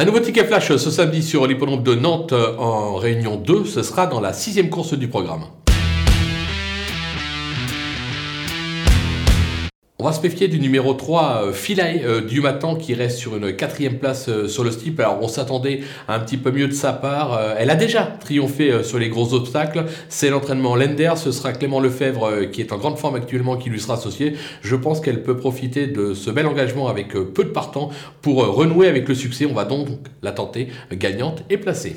Un nouveau ticket flash ce samedi sur l'hippodrome de Nantes en réunion 2, ce sera dans la sixième course du programme. On va se méfier du numéro 3, euh, Philae euh, du matin, qui reste sur une quatrième place euh, sur le steep. Alors on s'attendait à un petit peu mieux de sa part. elle a déjà triomphé sur les gros obstacles. C'est l'entraînement Lender. Ce sera Clément Lefebvre, qui est en grande forme actuellement, qui lui sera associé. Je pense qu'elle peut profiter de ce bel engagement avec peu de partants pour renouer avec le succès. On va donc la tenter gagnante et placée.